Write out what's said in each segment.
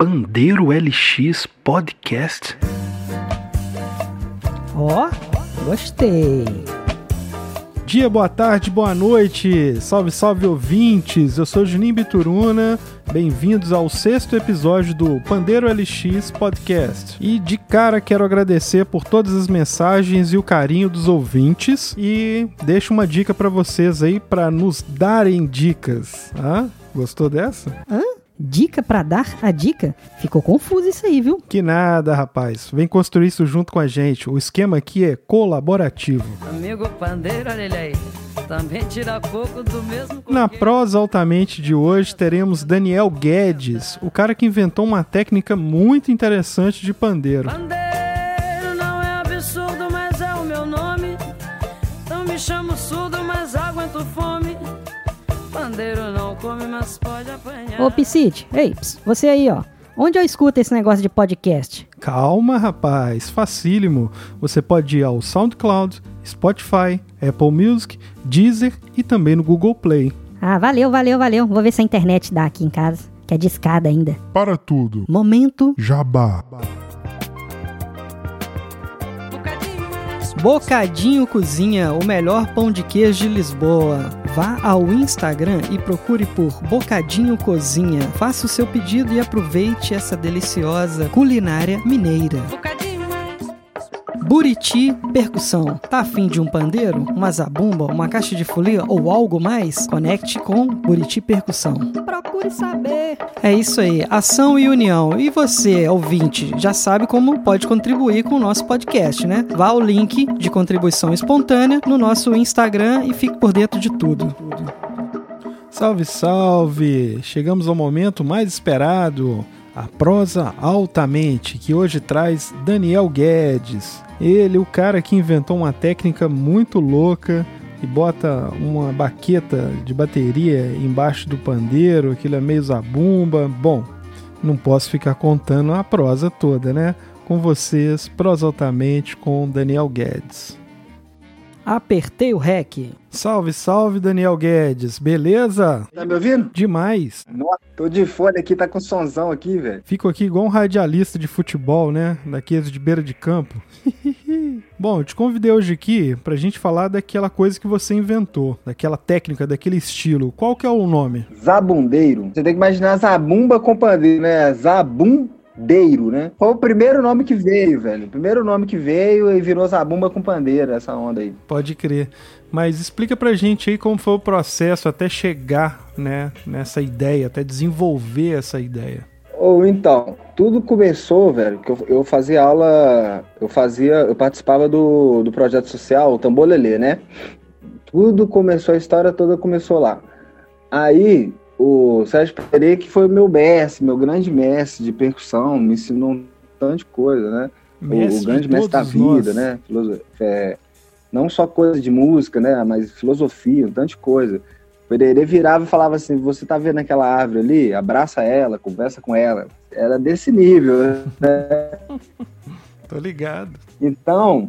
Pandeiro LX Podcast. Ó, gostei. Dia, boa tarde, boa noite. Salve, salve ouvintes. Eu sou Juninho Bituruna. Bem-vindos ao sexto episódio do Pandeiro LX Podcast. E de cara quero agradecer por todas as mensagens e o carinho dos ouvintes e deixo uma dica para vocês aí para nos darem dicas. Ah, gostou dessa? Hã? Dica pra dar a dica? Ficou confuso isso aí, viu? Que nada, rapaz. Vem construir isso junto com a gente. O esquema aqui é colaborativo. Amigo pandeiro, olha ele aí. Também tira pouco do mesmo Na prosa altamente de hoje teremos Daniel Guedes, o cara que inventou uma técnica muito interessante de pandeiro. Pandeiro não é absurdo, mas é o meu nome. Não me chamo surdo, mas aguento fome. Pandeiro não come, mas pode apanhar. Ô, Piscite, ei, ps, você aí, ó. Onde eu escuto esse negócio de podcast? Calma, rapaz, facílimo. Você pode ir ao SoundCloud, Spotify, Apple Music, Deezer e também no Google Play. Ah, valeu, valeu, valeu. Vou ver se a internet dá aqui em casa, que é discada ainda. Para tudo. Momento Jabá. Bocadinho Cozinha, o melhor pão de queijo de Lisboa. Vá ao Instagram e procure por Bocadinho Cozinha. Faça o seu pedido e aproveite essa deliciosa culinária mineira. Bocadinho. Buriti Percussão. Tá afim de um pandeiro, uma zabumba, uma caixa de folia ou algo mais? Conecte com Buriti Percussão. Procure saber. É isso aí, ação e união. E você, ouvinte, já sabe como pode contribuir com o nosso podcast, né? Vá ao link de contribuição espontânea no nosso Instagram e fique por dentro de tudo. Salve, salve! Chegamos ao momento mais esperado, a prosa altamente, que hoje traz Daniel Guedes. Ele, o cara que inventou uma técnica muito louca e bota uma baqueta de bateria embaixo do pandeiro, aquilo é meio zabumba. Bom, não posso ficar contando a prosa toda, né? Com vocês, prosa altamente com Daniel Guedes. Apertei o REC. Salve, salve, Daniel Guedes, beleza? Tá me ouvindo? Demais. Nossa, tô de fone aqui, tá com sonzão aqui, velho. Fico aqui igual um radialista de futebol, né? Daqueles de beira de campo. Bom, eu te convidei hoje aqui pra gente falar daquela coisa que você inventou, daquela técnica, daquele estilo. Qual que é o nome? Zabundeiro. Você tem que imaginar zabumba com pandeiro, né? Zabundeiro, né? Foi o primeiro nome que veio, velho. O primeiro nome que veio e virou zabumba com pandeiro, essa onda aí. Pode crer. Mas explica pra gente aí como foi o processo até chegar, né, nessa ideia, até desenvolver essa ideia. Ou então, tudo começou, velho, que eu, eu fazia aula, eu fazia, eu participava do, do projeto social, o Tambolelê, né? Tudo começou, a história toda começou lá. Aí, o Sérgio Pereira, que foi o meu mestre, meu grande mestre de percussão, me ensinou um tanto de coisa, né? O- Mestre o de grande mestre da vida, nós. né? É, não só coisa de música, né? Mas filosofia, um tanto de coisa. O Pereira virava e falava assim: você tá vendo aquela árvore ali? Abraça ela, conversa com ela. Era desse nível, né? Tô ligado. Então,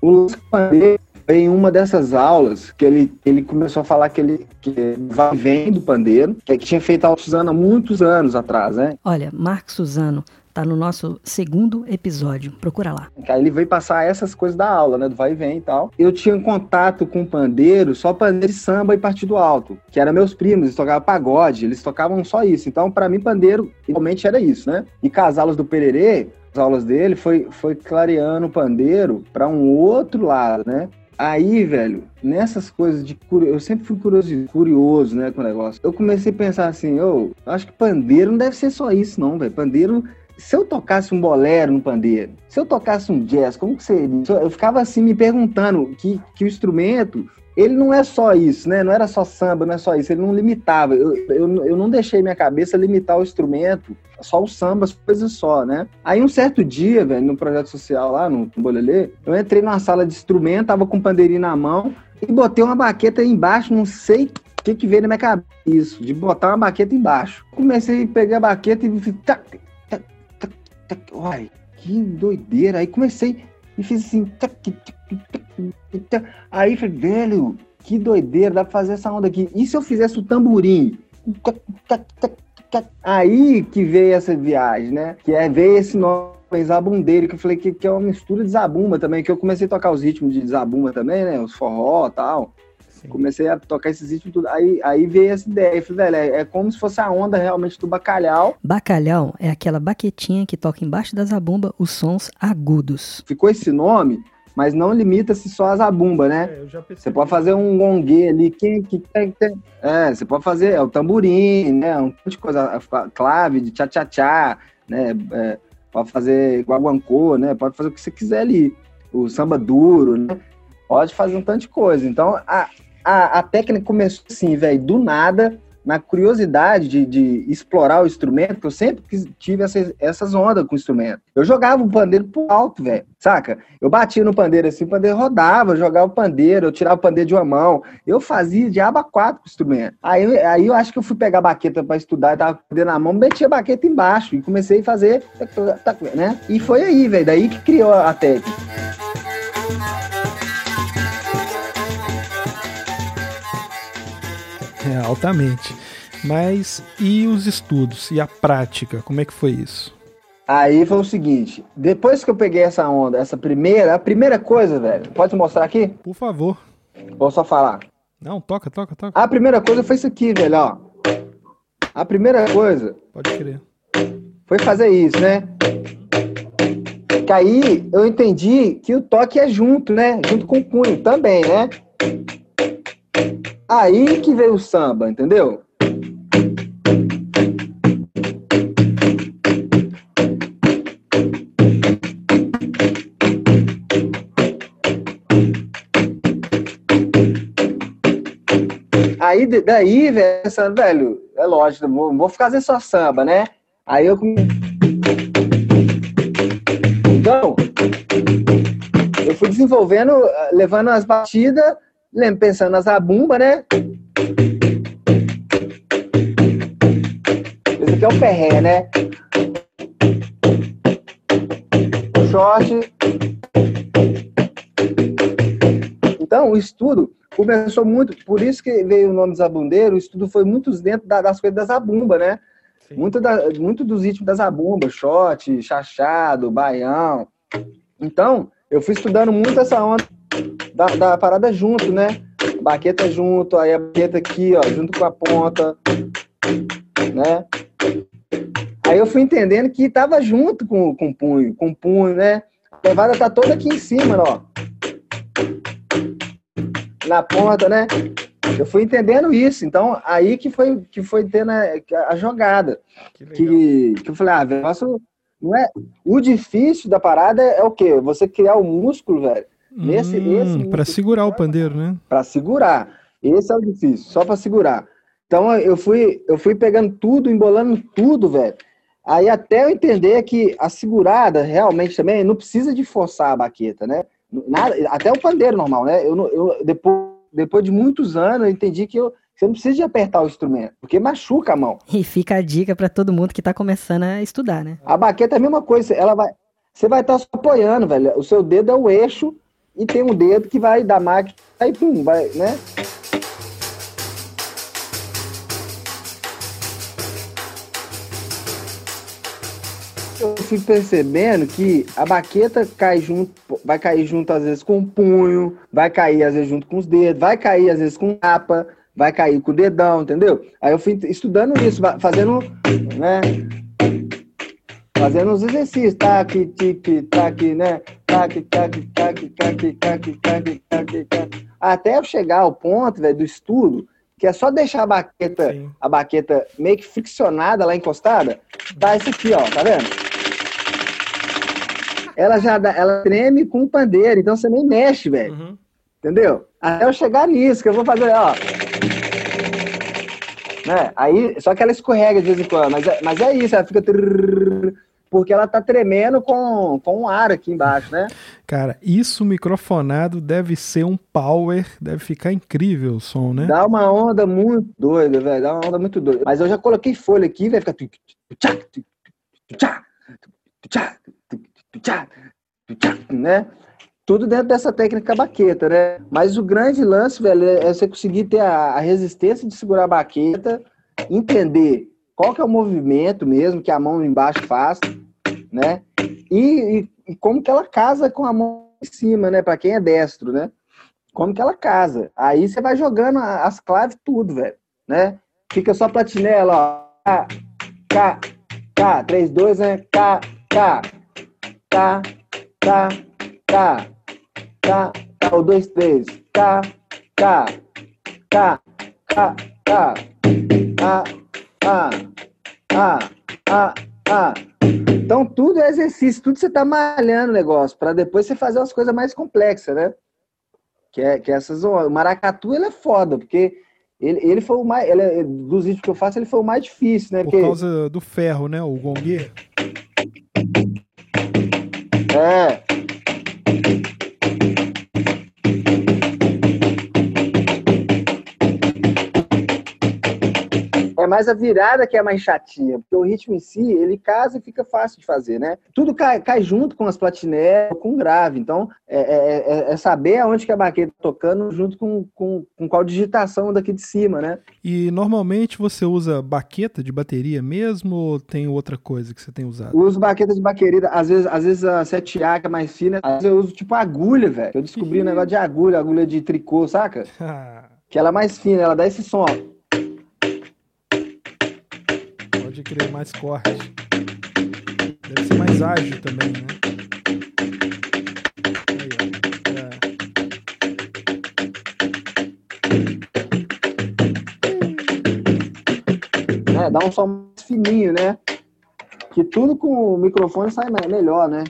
o Lúcio foi em uma dessas aulas que ele, ele começou a falar que ele que vai e vem do pandeiro, que, que tinha feito aula Suzana há muitos anos atrás, né? Olha, Marcos Suzano tá no nosso segundo episódio. Procura lá. Aí ele veio passar essas coisas da aula, né? Do vai e vem e tal. Eu tinha contato com pandeiro, só pandeiro de samba e partido alto, que eram meus primos, eles tocavam pagode, eles tocavam só isso. Então, pra mim, pandeiro realmente era isso, né? E as aulas do Pererê, as aulas dele, foi, foi clareando o pandeiro pra um outro lado, né? Aí, velho, nessas coisas de curioso, eu sempre fui curioso, curioso, né, com o negócio. Eu comecei a pensar assim, eu acho que pandeiro não deve ser só isso, não, velho. Pandeiro se eu tocasse um bolero no pandeiro, se eu tocasse um jazz, como que seria? Eu ficava assim me perguntando que, que instrumento, ele não é só isso, né? Não era só samba, não é só isso, ele não limitava. Eu, eu, eu não deixei minha cabeça limitar o instrumento, só o samba, as coisas só, né? Aí um certo dia, velho, no projeto social lá, no Bolelê, eu entrei numa sala de instrumento, tava com um pandeirinho na mão e botei uma baqueta embaixo, não sei o que, que veio na minha cabeça, isso, de botar uma baqueta embaixo. Comecei a pegar a baqueta e tac, tac, tac, tac, uai, que doideira. Aí comecei e fiz assim, tac, tac. Aí falei, velho, que doideira, dá pra fazer essa onda aqui. E se eu fizesse o tamborim? Aí que veio essa viagem, né? Que é veio esse nome zabumbeiro, que eu falei que, que é uma mistura de zabumba também, que eu comecei a tocar os ritmos de zabumba também, né? Os forró e tal. Sim. Comecei a tocar esses ritmos tudo. Aí, aí veio essa ideia. Eu falei, velho, é, é, como se fosse a onda realmente do bacalhau. Bacalhau é aquela baquetinha que toca embaixo da zabumba os sons agudos. Ficou esse nome mas não limita-se só a zabumba, né? É, você pode fazer um gongue ali, quem que tem, tem, É, você pode fazer é, o tamborim, né? Um monte de coisa, clave de tchá-tchá-tchá, né? É, pode fazer guaguancô, né? Pode fazer o que você quiser ali. O samba duro, né? Pode fazer um tanto de coisa. Então, a, a, a técnica começou assim, velho, do nada na curiosidade de, de, explorar o instrumento, que eu sempre tive essas, essas ondas com o instrumento. Eu jogava o pandeiro pro alto, velho, saca? Eu batia no pandeiro assim, o pandeiro rodava, eu jogava o pandeiro, eu tirava o pandeiro de uma mão. Eu fazia de aba quatro com o instrumento. Aí, aí eu acho que eu fui pegar a baqueta para estudar, eu tava com o pandeiro na mão, metia a baqueta embaixo e comecei a fazer, né? E foi aí, velho, daí que criou a técnica. Altamente. Mas e os estudos e a prática? Como é que foi isso? Aí foi o seguinte, depois que eu peguei essa onda, essa primeira, a primeira coisa, velho, pode mostrar aqui? Por favor. Vou só falar. Não, toca, toca, toca. A primeira coisa foi isso aqui, velho, ó. A primeira coisa. Pode crer. Foi fazer isso, né? Que aí eu entendi que o toque é junto, né? Junto com o punho também, né? Aí que veio o samba, entendeu? Aí daí, velho, velho, é lógico, não vou fazer só samba, né? Aí eu então eu fui desenvolvendo, levando as batidas Lembro, pensando na zabumba, né? Esse aqui é o perré, né? O short. Então, o estudo começou muito, por isso que veio o nome Zabundeiro, o estudo foi muito dentro das coisas da zabumba, né? Muito, da, muito dos ritmos da zabumba, shot, chachado, baião. Então, eu fui estudando muito essa onda da, da parada junto, né? Baqueta junto, aí a baqueta aqui, ó, junto com a ponta, né? Aí eu fui entendendo que tava junto com, com o punho, com o punho, né? A levada tá toda aqui em cima, ó. Na ponta, né? Eu fui entendendo isso, então aí que foi que foi tendo a, a jogada. Que, que, que, eu falei, ah, velho, não é. O difícil da parada é, é o quê? Você criar o músculo, velho Nesse, hum, para segurar o pandeiro, né? Para segurar. Esse é o difícil, só para segurar. Então eu fui, eu fui pegando tudo, embolando tudo, velho. Aí até eu entender que a segurada realmente também não precisa de forçar a baqueta, né? Nada, até o pandeiro normal, né? Eu, eu depois, depois de muitos anos eu entendi que eu, você não precisa de apertar o instrumento, porque machuca a mão. E fica a dica para todo mundo que está começando a estudar, né? A baqueta é a mesma coisa, ela vai, você vai estar tá apoiando, velho. O seu dedo é o eixo e tem um dedo que vai da máquina e pum, vai, né? Eu fui percebendo que a baqueta cai junto, vai cair junto às vezes com o punho, vai cair às vezes junto com os dedos, vai cair às vezes com capa, vai cair com o dedão, entendeu? Aí eu fui estudando isso, fazendo, né? Fazendo os exercícios, tac, tic, tac, né? Tac, tac, tac, tac, tac, tac, tac, tac. Até eu chegar ao ponto, velho, do estudo, que é só deixar a baqueta, a baqueta meio que friccionada lá encostada, dá isso aqui, ó, tá vendo? Ela já dá, ela treme com o pandeiro, então você nem mexe, velho. Uhum. Entendeu? Até eu chegar nisso, que eu vou fazer, ó. Né? Aí, só que ela escorrega de vez em quando, mas é, mas é isso, ela fica porque ela tá tremendo com, com um ar aqui embaixo, né? Cara, isso microfonado deve ser um power, deve ficar incrível o som, né? Dá uma onda muito doida, velho, dá uma onda muito doida. Mas eu já coloquei folha aqui, vai ficar né? Tudo dentro dessa técnica baqueta, né? Mas o grande lance, velho, é você conseguir ter a, a resistência de segurar a baqueta, entender qual que é o movimento mesmo que a mão embaixo faz, né? E, e, e como que ela casa com a mão em cima, né? Para quem é destro, né? Como que ela casa. Aí você vai jogando as claves tudo, velho, né? Fica só platinela, ó. K, K, K, 3, 2, né? K, K, K, K, K, K, K, o 2, 3, K, K, K, K, K, A, A, A, A, A. Então tudo é exercício, tudo você tá malhando o negócio, para depois você fazer umas coisas mais complexas, né? Que é, que é essas. O maracatu ele é foda, porque ele, ele foi o mais. Ele, é, dos vídeos que eu faço, ele foi o mais difícil, né? Por Porque, causa do ferro, né? O gongue. é. Mais a virada que é mais chatinha, porque o ritmo em si, ele casa e fica fácil de fazer, né? Tudo cai, cai junto com as platinelas, com grave. Então, é, é- é- é saber aonde que a baqueta tá tocando junto com, com, com qual digitação daqui de cima, né? E normalmente você usa baqueta de bateria mesmo ou tem outra coisa que você tem usado? Eu uso baqueta de baquerida, às vezes, às vezes a 7A que é mais fina, às vezes eu uso tipo agulha, velho. Eu descobri um negócio de agulha, agulha de tricô, saca? Que ela é mais fina, ela dá esse som, ó. Criar mais corte. Deve ser mais ágil também, né? Aí, ó. É. né? Dá um som mais fininho, né? Que tudo com o microfone sai me- melhor, né?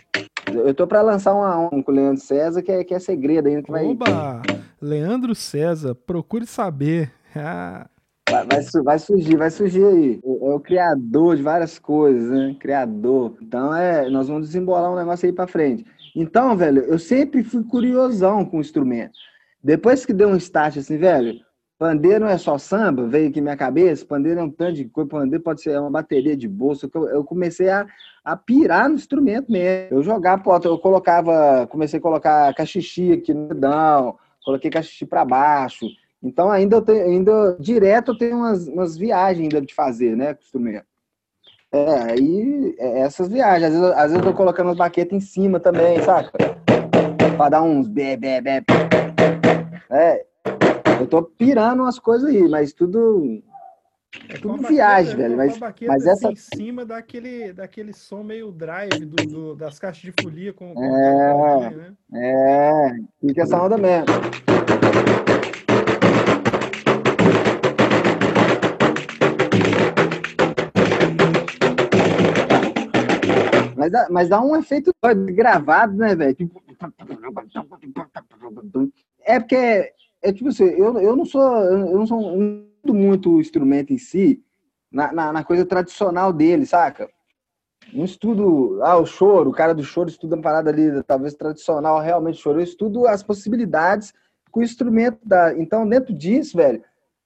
Eu tô pra lançar uma, um com o Leandro César que é, que é segredo ainda, que vai, Oba! Leandro César, procure saber. Vai, vai, vai surgir, vai surgir aí. É o criador de várias coisas, né? Criador. Então, é, nós vamos desembolar um negócio aí pra frente. Então, velho, eu sempre fui curiosão com o instrumento. Depois que deu um start assim, velho, pandeiro não é só samba, veio aqui minha cabeça, pandeiro é um tanto de coisa, pandeiro pode ser uma bateria de bolsa. Eu eu comecei a, a pirar no instrumento mesmo. Eu jogava, pô, eu colocava, comecei a colocar cachixi aqui no dedão, coloquei cachixi para baixo. Então, ainda, eu tenho, ainda direto eu tenho umas, umas viagens ainda de fazer, né, com o instrumento. É, aí, é essas viagens. Às vezes, eu- às vezes eu tô colocando as baquetas em cima também, saca? Pra dar uns bé, bé, bé. É, eu tô pirando umas coisas aí, mas tudo. é Tudo viagem, baqueta- velho, mas- baqueta mas assim essa- em cima daquele, daquele som meio drive do, do- das caixas de folia com, com É. né? É, fica essa onda mesmo. Mas dá, mas dá um efeito gravado, né, velho? Tipo... É porque, é tipo assim, eu, eu não sou, eu não sou um, muito o instrumento em si, na, na, na coisa tradicional dele, saca? Não estudo, ah, o choro, o cara do choro estuda uma parada ali, talvez tradicional, realmente choro. Eu estudo as possibilidades com o instrumento da. Então, dentro disso, velho,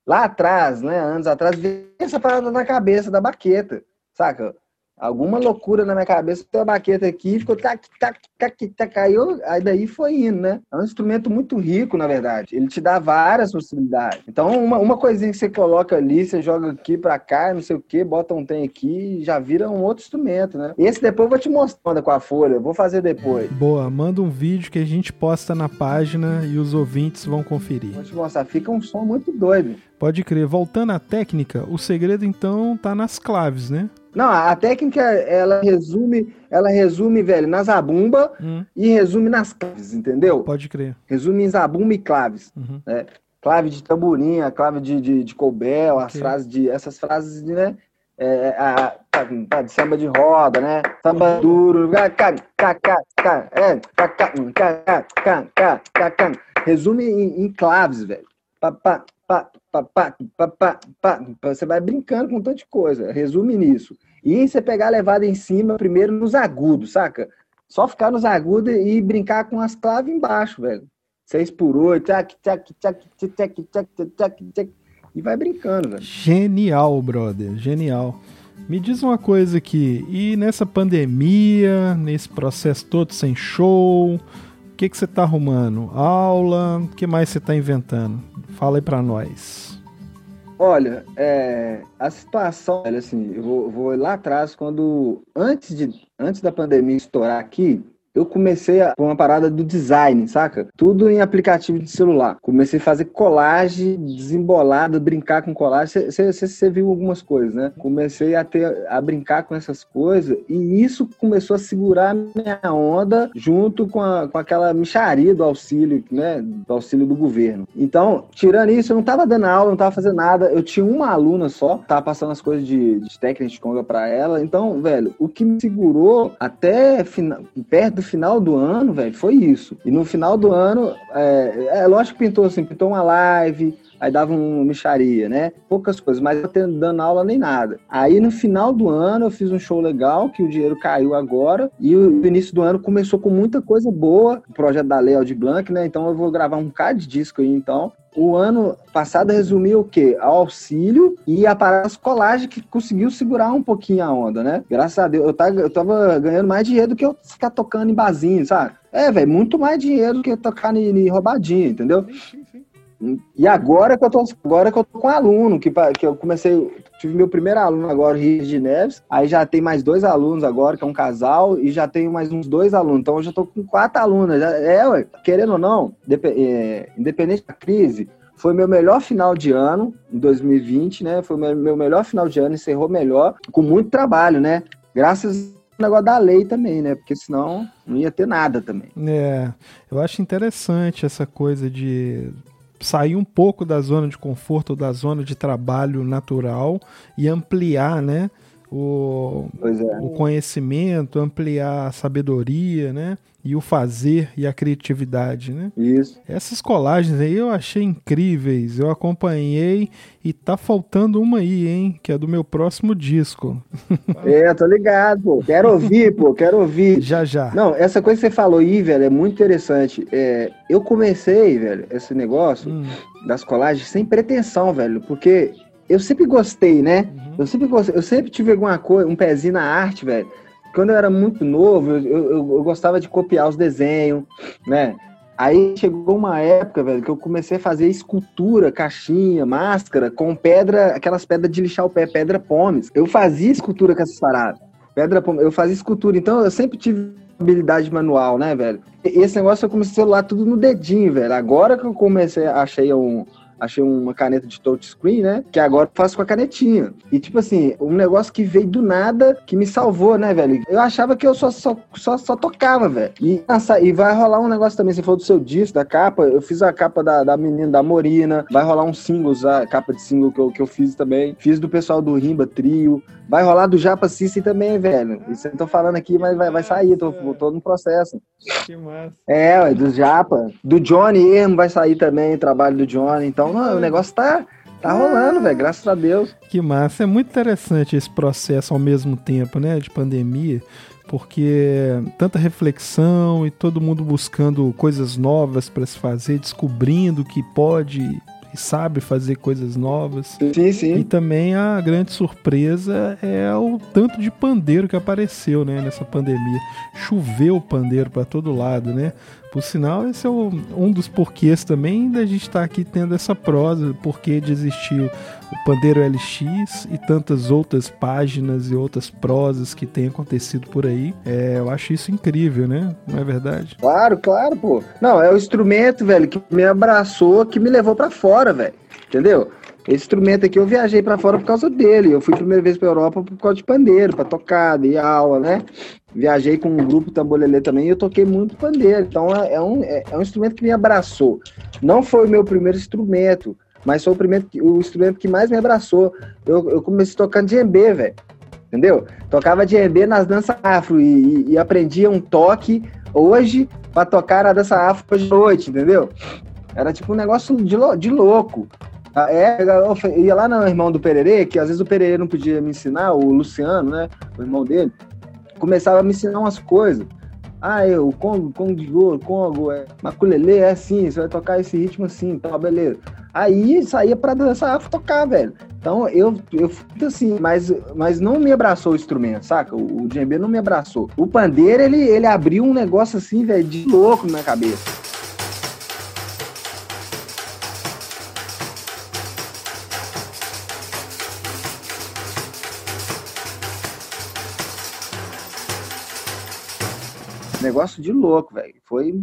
lá atrás, né, anos atrás, veio essa parada na cabeça da baqueta, saca? Alguma loucura na minha cabeça, tem a baqueta aqui, ficou tac, tac, tac, tac, caiu, aí daí foi indo, né? É um instrumento muito rico, na verdade. Ele te dá várias possibilidades. Então, uma, uma coisinha que você coloca ali, você joga aqui pra cá, não sei o que, bota um tem aqui já vira um outro instrumento, né? Esse depois eu vou te mostrar com a folha, vou fazer depois. Boa, manda um vídeo que a gente posta na página e os ouvintes vão conferir. Vou te mostrar, fica um som muito doido. Pode crer. Voltando à técnica, o segredo então tá nas claves, né? Não, a técnica, ela resume, ela resume, velho, na zabumba hum. e resume nas claves, entendeu? Pode crer. Resume em zabumba e claves. Uhum. Né? Clave de tamborim, clave de, de, de colbel, okay. as frases de. Essas frases, de, né? É, a, a, de samba de roda, né? Samba duro. Resume em, em claves, velho. Pá, pá, pá, pá, pá, pá. Você vai brincando com tanta coisa, resume nisso. E você pegar a levada em cima, primeiro nos agudos, saca? Só ficar nos agudos e brincar com as claves embaixo, velho. 6 por 8, tchac, tchac, tchac, tchac, tchac, tchac, tchac, e vai brincando, velho. Genial, brother, genial. Me diz uma coisa aqui, e nessa pandemia, nesse processo todo sem show, o que que você tá arrumando? Aula? O que mais você tá inventando? Fala aí pra nós. Olha, é, a situação, velho, assim, eu vou, vou lá atrás, quando. Antes, de, antes da pandemia estourar aqui, eu comecei a, uma parada do design, saca? Tudo em aplicativo de celular. Comecei a fazer colagem desembolada, brincar com colagem. Você viu algumas coisas, né? Comecei a ter a brincar com essas coisas e isso começou a segurar minha onda junto com, a, com aquela micharia do auxílio, né? Do auxílio do governo. Então, tirando isso, eu não tava dando aula, não tava fazendo nada. Eu tinha uma aluna só, tava passando as coisas de, de técnica de conga pra ela. Então, velho, o que me segurou até perto do final do ano, velho, foi isso. E no final do ano, é, é lógico que pintou assim, pintou uma live, aí dava uma micharia, né? Poucas coisas, mas tendo dando aula nem nada. Aí no final do ano eu fiz um show legal, que o dinheiro caiu agora, e o início do ano começou com muita coisa boa, o projeto da Leo de Blanc, né? Então eu vou gravar um cara de disco aí então. O ano passado resumiu o quê? Ao auxílio e a parada colagem que conseguiu segurar um pouquinho a onda, né? Graças a Deus, eu tava, eu tava ganhando mais dinheiro do que eu ficar tocando em barzinho, sabe? É, velho, muito mais dinheiro do que tocar em, em roubadinha, entendeu? E agora que eu tô, agora que eu tô com aluno, que, que eu comecei, tive meu primeiro aluno agora, Rio de Neves, aí já tem mais dois alunos agora, que é um casal, e já tenho mais uns dois alunos, então eu já tô com quatro alunos. Já, é, ué, querendo ou não, é, independente da crise, foi meu melhor final de ano, em 2020, né? Foi meu, meu melhor final de ano, encerrou melhor, com muito trabalho, né? Graças negócio da lei também, né? Porque senão não ia ter nada também. É, eu acho interessante essa coisa de sair um pouco da zona de conforto, da zona de trabalho natural e ampliar, né? O, é. o conhecimento, ampliar a sabedoria, né? E o fazer e a criatividade, né? Isso. Essas colagens aí eu achei incríveis. Eu acompanhei e tá faltando uma aí, hein? Que é do meu próximo disco. É, tô ligado, pô. Quero ouvir, pô. Quero ouvir. Já, já. Não, essa coisa que você falou aí, velho, é muito interessante. É, eu comecei, velho, esse negócio hum. das colagens sem pretensão, velho. Porque eu sempre gostei, né? Uhum. Eu sempre gostei, eu sempre tive alguma coisa, um pezinho na arte, velho. Quando eu era muito novo, eu, eu, eu gostava de copiar os desenhos, né? Aí chegou uma época, velho, que eu comecei a fazer escultura, caixinha, máscara, com pedra, aquelas pedras de lixar o pé, pedra pomes. Eu fazia escultura com essas paradas. Pedra pomes, eu fazia escultura. Então eu sempre tive habilidade manual, né, velho? E esse negócio eu comecei a celular tudo no dedinho, velho. Agora que eu comecei, achei um, achei uma caneta de touchscreen, né? Que agora faço com a canetinha. E, tipo assim, um negócio que veio do nada que me salvou, né, velho? Eu achava que eu só, só, só, só tocava, velho. E, e vai rolar um negócio também, você falou do seu disco, da capa. Eu fiz a capa da, da menina, da Morina. Vai rolar um singles, a capa de single que eu, que eu fiz também. Fiz do pessoal do Rimba Trio. Vai rolar do Japa System também, velho. Isso eu tô falando aqui, mas vai, vai sair, tô, tô no processo. Que massa. É, ué, do Japa. Do Johnny Ermo vai sair também, o trabalho do Johnny. Então, não, o negócio tá, tá rolando, velho, graças a Deus. Que massa. É muito interessante esse processo ao mesmo tempo, né, de pandemia porque tanta reflexão e todo mundo buscando coisas novas para se fazer, descobrindo que pode e sabe fazer coisas novas. Sim, sim. E também a grande surpresa é o tanto de pandeiro que apareceu, né, nessa pandemia. Choveu pandeiro para todo lado, né? Por sinal, esse é o, um dos porquês também da gente estar tá aqui tendo essa prosa, porque desistiu o Pandeiro LX e tantas outras páginas e outras prosas que têm acontecido por aí. É, eu acho isso incrível, né? Não é verdade? Claro, claro, pô. Não, é o instrumento, velho, que me abraçou, que me levou para fora, velho. Entendeu? Esse instrumento aqui eu viajei para fora por causa dele. Eu fui a primeira vez para Europa por causa de pandeiro, para tocar, de aula, né? Viajei com um grupo tambolelê também e eu toquei muito pandeiro. Então é, é um, é, é, um instrumento que me abraçou. Não foi o meu primeiro instrumento, mas foi o, primeiro, o instrumento que mais me abraçou. Eu, eu comecei tocando djembe, velho. Entendeu? Tocava djembe nas danças afro e, e, e aprendia um toque hoje para tocar na dança afro hoje à noite, entendeu? Era tipo um negócio de, de louco. Ah, é, eu ia lá no irmão do Pererê, que às vezes o Pererê não podia me ensinar, o Luciano, né? O irmão dele, começava a me ensinar umas coisas. Ah, eu, Congo, Congo de ouro, Congo, é, Maculele, é assim, você vai tocar esse ritmo assim, tá, beleza. Aí saía pra dançar, tocar, velho. Então eu, eu fui assim, mas, mas não me abraçou o instrumento, saca? O, o djembe não me abraçou. O pandeiro, ele, ele abriu um negócio assim, velho, de louco na minha cabeça. Negócio de louco, velho. Foi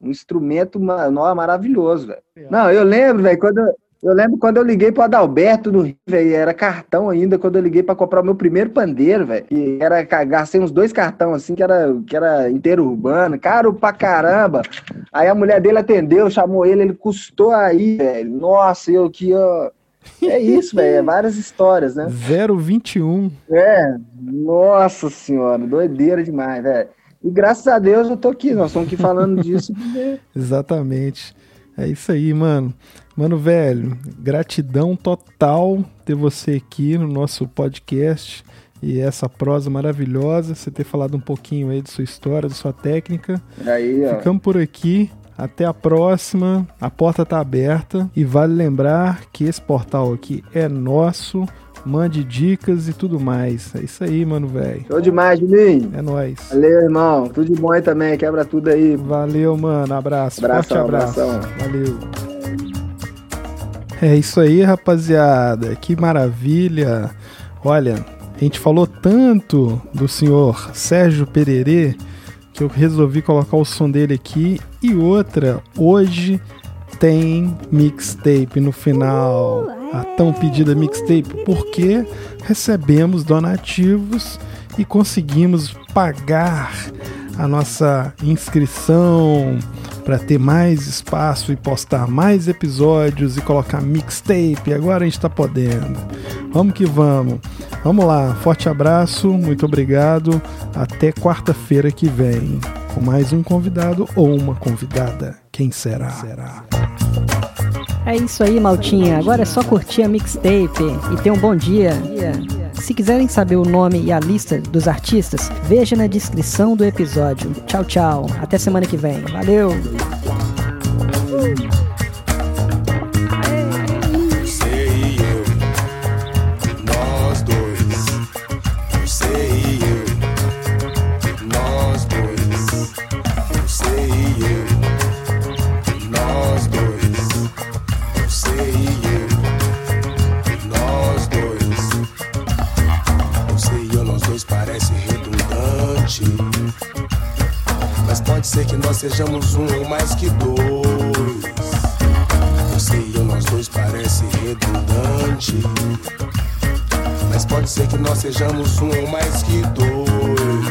um instrumento maravilhoso, velho. Não, eu lembro, velho, quando eu, eu lembro quando eu liguei pro Adalberto no Rio, velho, era cartão ainda, quando eu liguei pra comprar o meu primeiro pandeiro, velho. E era, gastei uns dois cartão assim, que era, que era inteiro urbano, caro pra caramba. Aí a mulher dele atendeu, chamou ele, ele custou aí, velho. Nossa, eu que. É isso, velho, é várias histórias, né? 021. É, nossa senhora, doideira demais, velho. E graças a Deus eu tô aqui, nós estamos aqui falando disso. porque- Exatamente. É isso aí, mano. Mano, velho, gratidão total ter você aqui no nosso podcast e essa prosa maravilhosa, você ter falado um pouquinho aí de sua história, da sua técnica. Aí, ó. Ficamos por aqui. Até a próxima. A porta tá aberta e vale lembrar que esse portal aqui é nosso. Mande dicas e tudo mais. É isso aí, mano, velho. Show demais, Juninho. É nóis. Valeu, irmão. Tudo de bom aí também. Quebra tudo aí. Valeu, mano. Abraço. Abração, Forte abraço. abração. Valeu. É isso aí, rapaziada. Que maravilha. Olha, a gente falou tanto do senhor Sérgio Pererê que eu resolvi colocar o som dele aqui. E outra, hoje tem mixtape no final. A tão pedida mixtape, porque recebemos donativos e conseguimos pagar a nossa inscrição para ter mais espaço e postar mais episódios e colocar mixtape. Agora a gente está podendo. Vamos que vamos. Vamos lá. Forte abraço, muito obrigado. Até quarta-feira que vem com mais um convidado ou uma convidada. Quem será? Será? É isso aí, Maltinha. Agora é só curtir a mixtape e ter um bom dia. Se quiserem saber o nome e a lista dos artistas, veja na descrição do episódio. Tchau, tchau. Até semana que vem. Valeu! Nós sejamos um ou mais que dois. Você e eu, nós dois parece redundante. Mas pode ser que nós sejamos um ou mais que dois.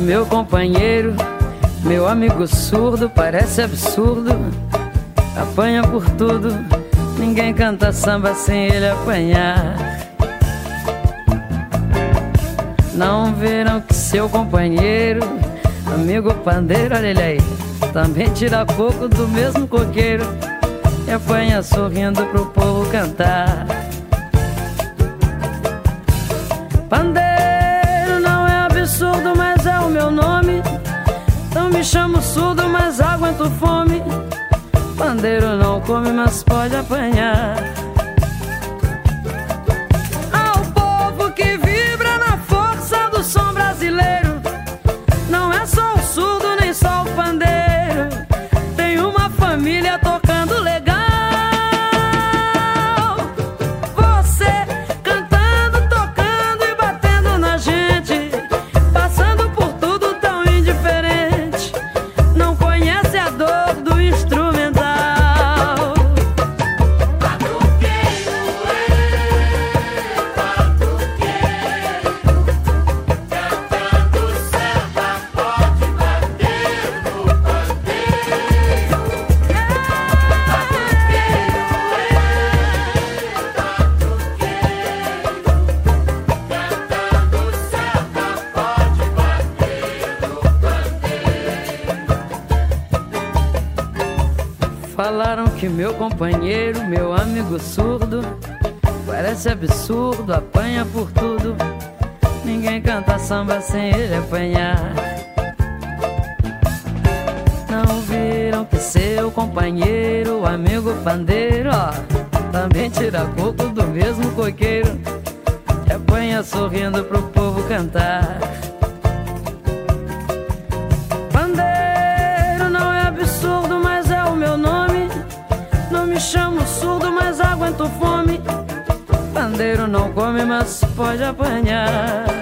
Meu companheiro, meu amigo surdo, parece absurdo, apanha por tudo. Ninguém canta samba sem ele apanhar. Não viram que seu companheiro, amigo pandeiro, olha ele aí, também tira coco do mesmo coqueiro e apanha sorrindo pro povo cantar. Pandeiro me chamo surdo, mas aguento fome. Pandeiro não come, mas pode apanhar. Falaram que meu companheiro, meu amigo surdo, parece absurdo, apanha por tudo. Ninguém canta samba sem ele apanhar. Não viram que seu companheiro, amigo pandeiro, ó, também tira coco do mesmo coqueiro e apanha sorrindo pro povo cantar. Fome. Pandeiro não come, mas pode apanhar.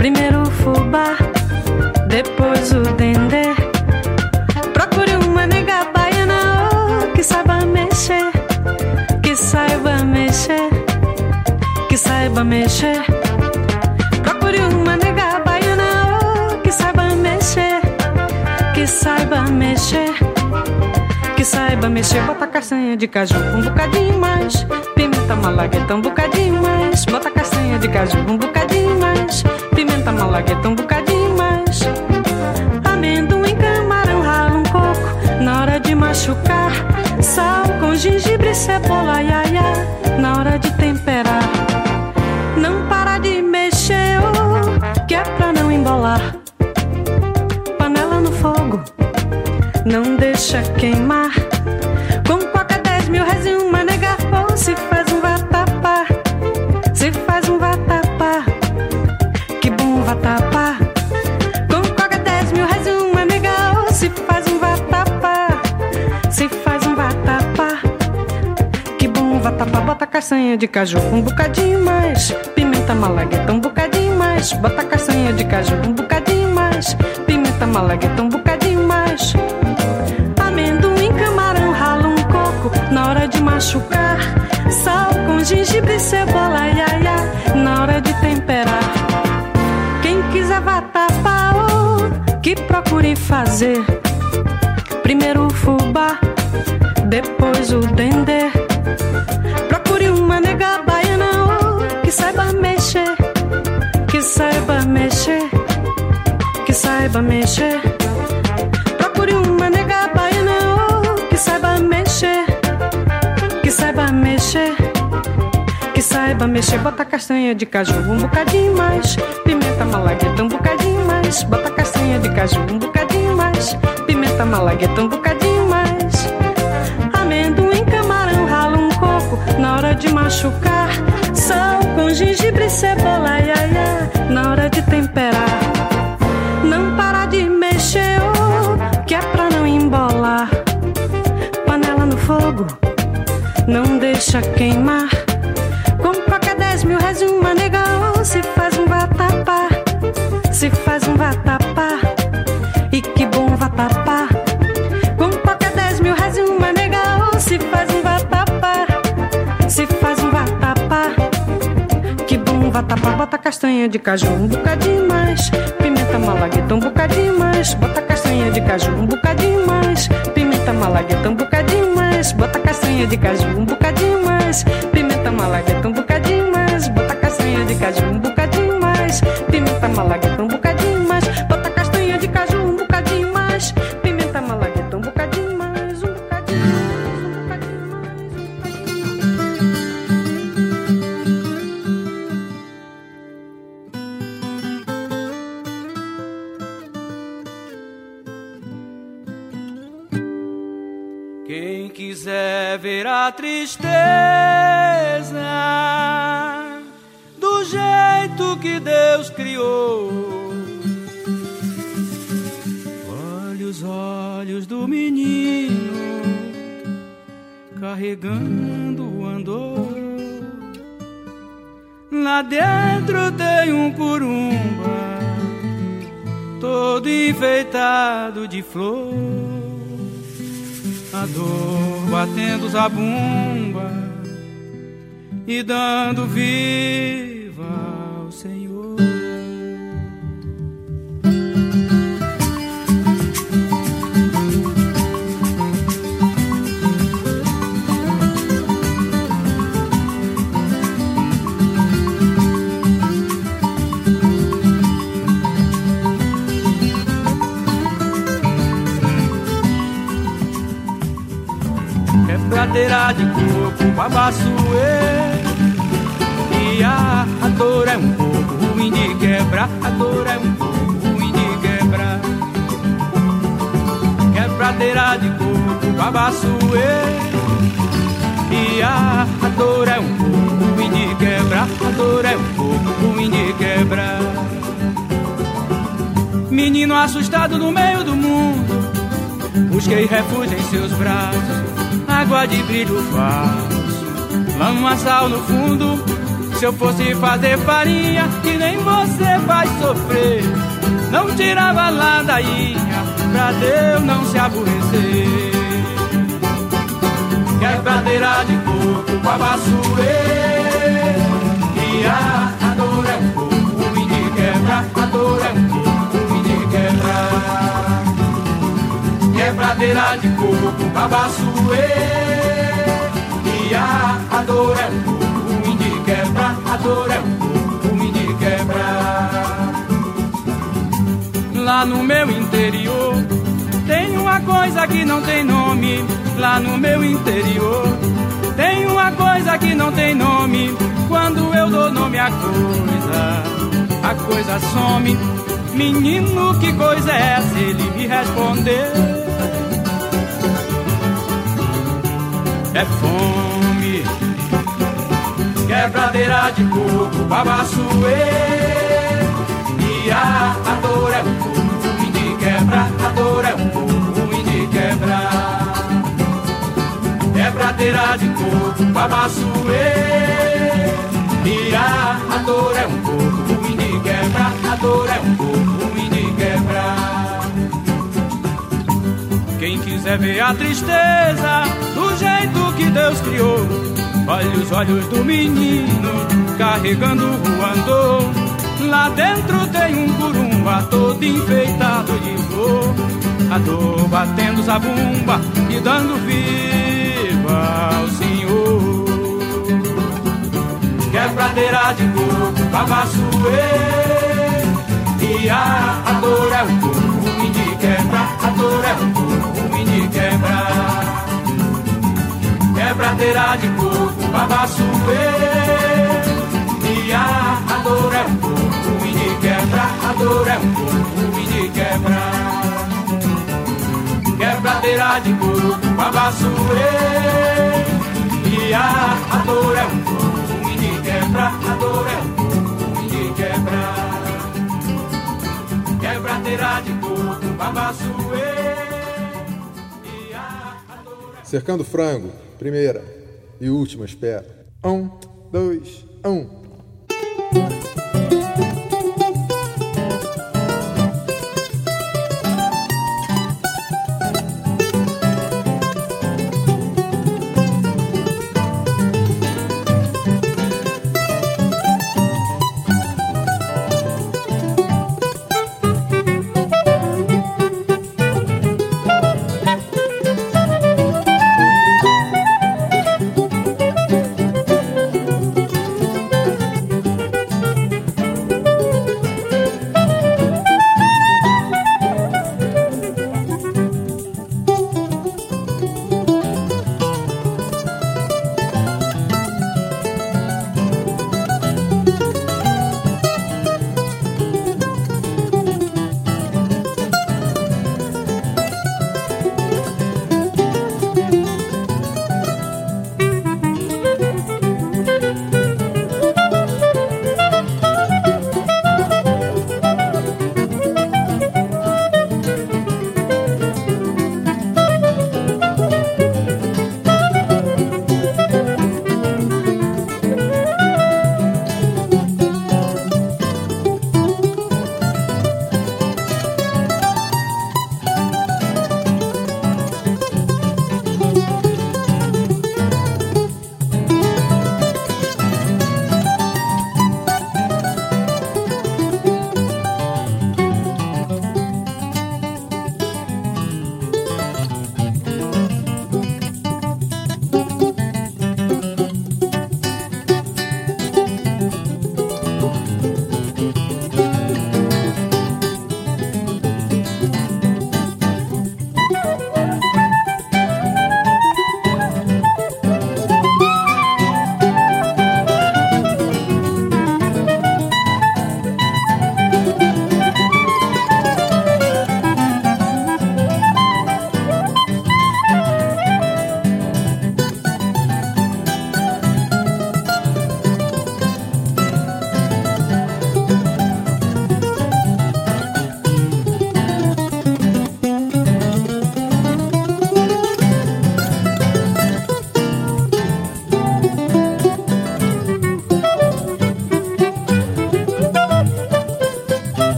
Primeiro o fubá, depois o dendê. Procure uma nega baiana, oh, que saiba mexer. Que saiba mexer, que saiba mexer. Procure uma nega baiana, oh, que saiba mexer. Que saiba mexer que saiba mexer, bota castanha de caju um bocadinho mais, pimenta malagueta um bocadinho mais, bota castanha de caju um bocadinho mais, pimenta malagueta um bocadinho mais, amendoim, camarão, rala um coco, na hora de machucar, sal com gengibre, cebola, iaia, na hora de temperar, não para de mexer, oh, que é pra não embolar, panela no fogo não deixa queimar. Castanha de caju um bocadinho mais, pimenta malagueta um bocadinho mais, bota castanha de caju um bocadinho mais, pimenta malagueta um bocadinho mais. Amendoim, camarão, rala um coco na hora de machucar. Sal com gengibre, cebola, iaia, na hora de temperar. Quem quiser vatapá, oh, que procure fazer. Primeiro o fubá, depois o dendê. Saiba mexer. Procure uma nega baiana oh, que saiba mexer, que saiba mexer. Que saiba mexer, bota castanha de caju um bocadinho mais, pimenta malagueta um bocadinho mais, bota castanha de caju um bocadinho mais, pimenta malagueta um bocadinho mais. Amendoim, camarão, rala um coco na hora de machucar. Sal com gengibre e cebola, ia, ia, na hora de temperar. Deixa queimar. Com qualquer 10 mil reais uma nega, oh, se faz um vatapá. Se faz um vatapá. E que bom vatapá. Com qualquer 10 mil reais uma nega, oh, se faz um vatapá. Se faz um vatapá. Que bom vatapá. Bota castanha de caju um bocadinho mais. Pimenta malagueta um bocadinho mais. Bota castanha de caju um bocadinho mais. Pimenta malagueta um bocadinho mais. Bota castanha de caju um bocadinho mais. Pimenta malagueta um bocadinho mais. Bota castanha de caju um bocadinho mais. Pimenta malagueta um bocadinho mais. De flor a dor batendo zabumba e dando viva ao Senhor. Quebradeira de coco, babaçuê E a, a dor é um pouco ruim de quebrar A dor é um pouco ruim de quebrar. Quebradeira de coco, babaçuê E a, a dor é um pouco ruim de quebrar A dor é um pouco ruim de quebrar. Menino assustado no meio do mundo Busquei refúgio em seus braços água de brilho falso, lama sal no fundo. Se eu fosse fazer farinha, que nem você vai sofrer, não tirava ladainha pra Deus não se aborrecer. Quebradeira de coco, babaçuê, e a, quebradeira de coco, babaçuê. E a, dor é um pouco ruim de quebrar, a dor é um pouco ruim de quebrar. Lá no meu interior tem uma coisa que não tem nome. Lá no meu interior tem uma coisa que não tem nome. Quando eu dou nome à coisa, a coisa some. Menino, que coisa é essa? Ele me respondeu. É fome. Quebradeira de coco, babaçuê. E a, a dor é um pouco ruim de quebrar, a dor é um pouco ruim de quebrar. Quebradeira de coco, babaçuê. E a, a dor é um pouco ruim de quebrar, a dor é um pouco ruim de quebrar. Quem quiser ver a tristeza do jeito que Deus criou, olhe os olhos do menino carregando o andor. Lá dentro tem um curumba todo enfeitado de flor, a dor batendo zabumba e dando viva ao Senhor. Quebradeira de coco, babaçuê, e a, dor é o coco, de quebra, a dor é o corpo ruim de quebra. Quebradeira de coco, babaçuê. E a, a dor é um coco ruim de quebra, a dor é um coco ruim de quebra. Quebradeira de coco, babaçuê. E a, a dor é um coco ruim de quebra, a dor é um coco ruim de quebra. Quebradeira de coco, babaçuê. Cercando frango, primeira e última espera. Um, dois, um.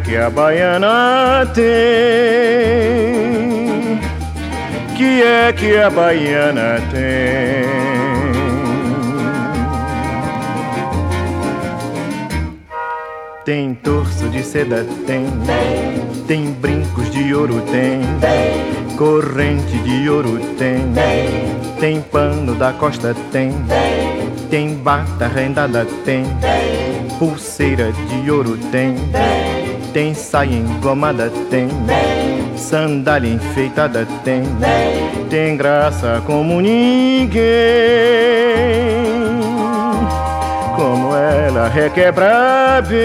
Que a baiana tem? Que é que a baiana tem? Tem torso de seda, tem. Tem brincos de ouro, tem. Corrente de ouro, tem. Tem pano da costa, tem. Tem bata rendada, tem. Pulseira de ouro, tem. Tem saia engomada, tem. Sandália enfeitada, tem. Tem graça como ninguém como ela requebra bem.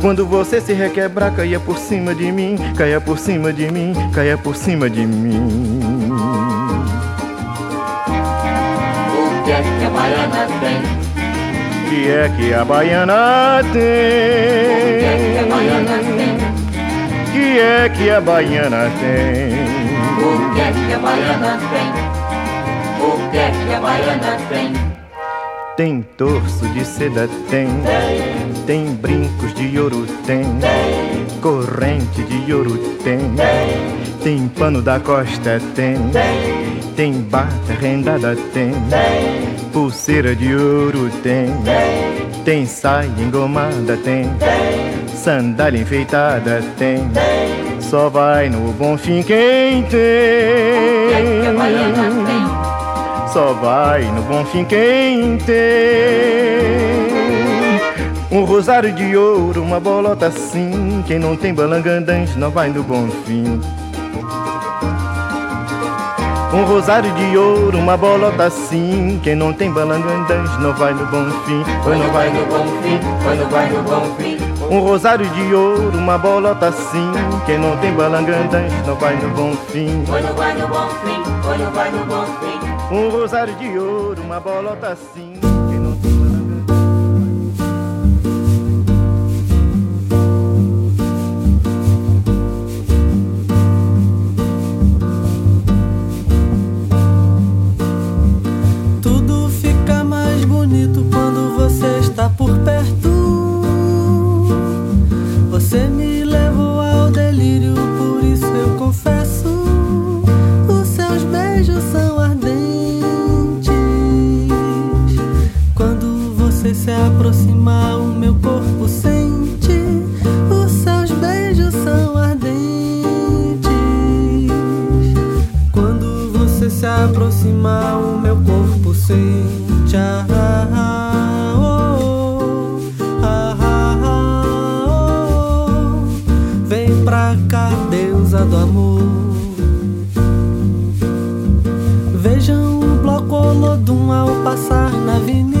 Quando você se requebrar, caia por cima de mim, caia por cima de mim, caia por cima de mim. O que é que a baiana tem? Que é que a baiana O que é que a baiana tem? tem? Que é que a baiana tem? O que é que a baiana tem? O que é que a baiana tem? Tem torso de seda, tem. Tem brincos de ouro, tem. Corrente de ouro, tem. Tem pano da costa, tem. Tem bata rendada, tem. Pulseira de ouro, tem. Tem saia engomada, tem. Sandália enfeitada, tem. Só vai no bom fim quem tem. Só vai no bom fim quem tem. Um rosário de ouro, uma bolota assim. Quem não tem balangandãs não vai no bom fim. Um rosário de ouro, uma bolota assim. Quem não tem balangandãs não vai no bom fim. Não vai no bom fim, não vai no bom fim. Um rosário de ouro, uma bolota assim. Quem não tem balangandãs não vai no bom fim. Não vai no bom fim, não vai no bom fim. Um rosário de ouro, uma bolota assim. Bonito quando você está por perto. Se aproxima, o meu corpo sente. Ah, ah, ah, oh, ah, ah, ah, oh. Vem pra cá, deusa do amor. Vejam o bloco Olodum ao passar na avenida.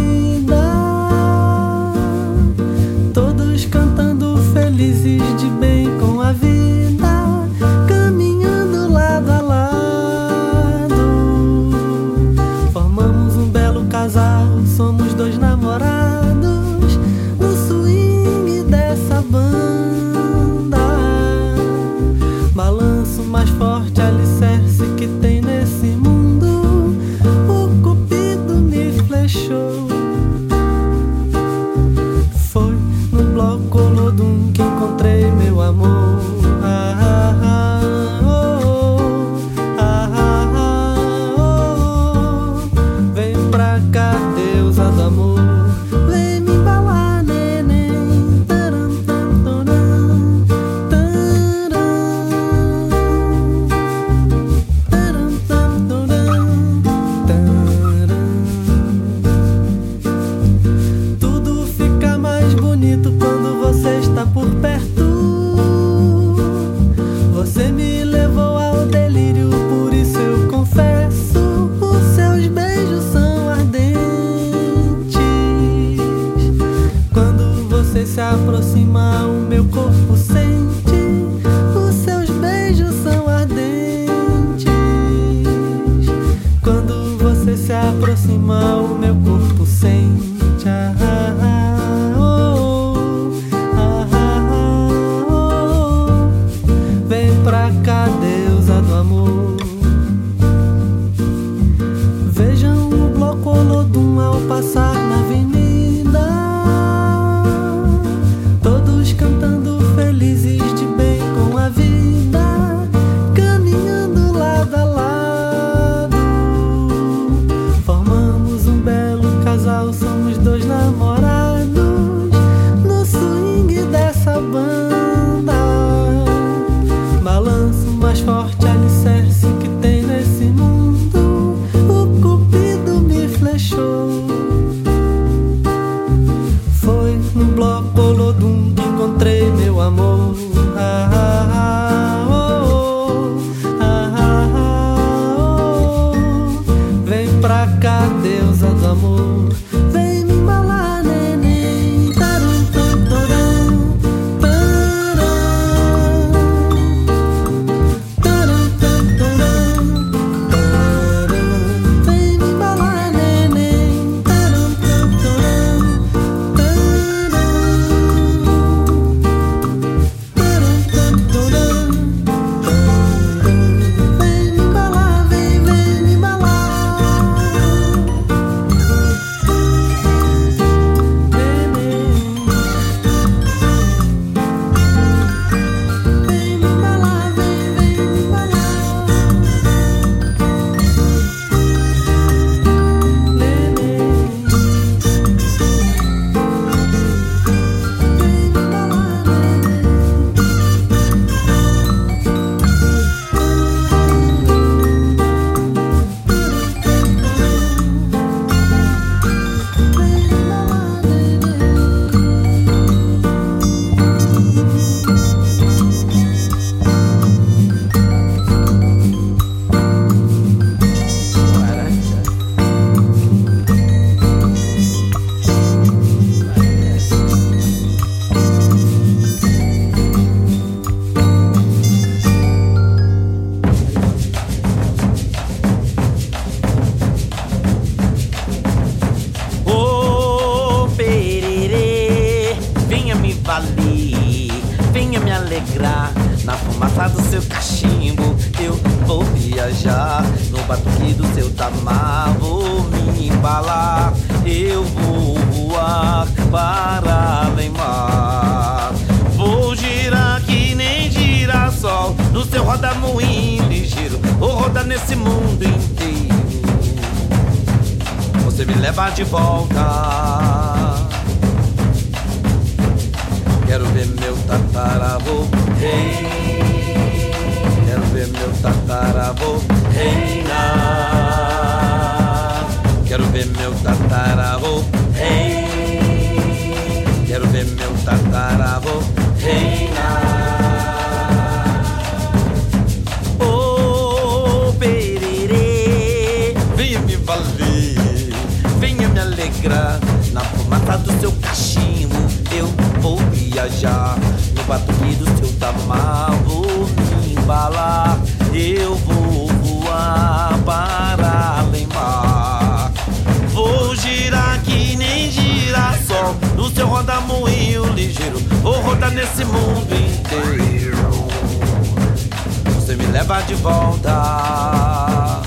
Você me leva de volta.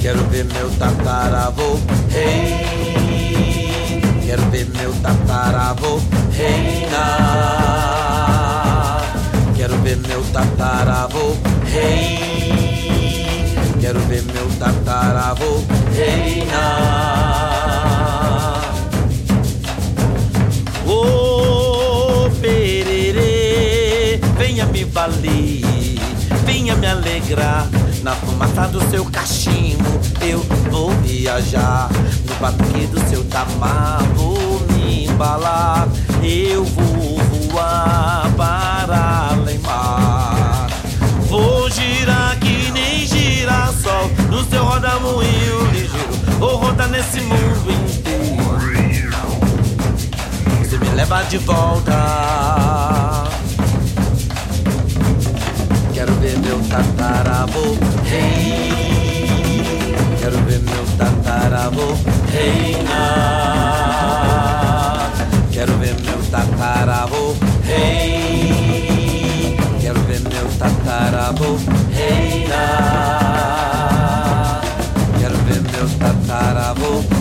Quero ver meu tataravô rei. Quero ver meu tataravô reinar. Quero ver meu tataravô rei. Quero ver meu tataravô reinar. Ô pererê, venha me valer, venha me alegrar. Na fumaça do seu cachimbo eu vou viajar. No batuque do seu tamar vou me embalar. Eu vou voar para além mar. Vou girar que nem girassol no seu roda-moinho ligeiro. Vou rodar nesse mundo inteiro. Você me leva de volta. Ver meu tataravô rei. Quero ver meu tataravô reinar. Quero ver meu tataravô rei. Quero ver meu tataravô reinar. Quero ver meu tataravô rei.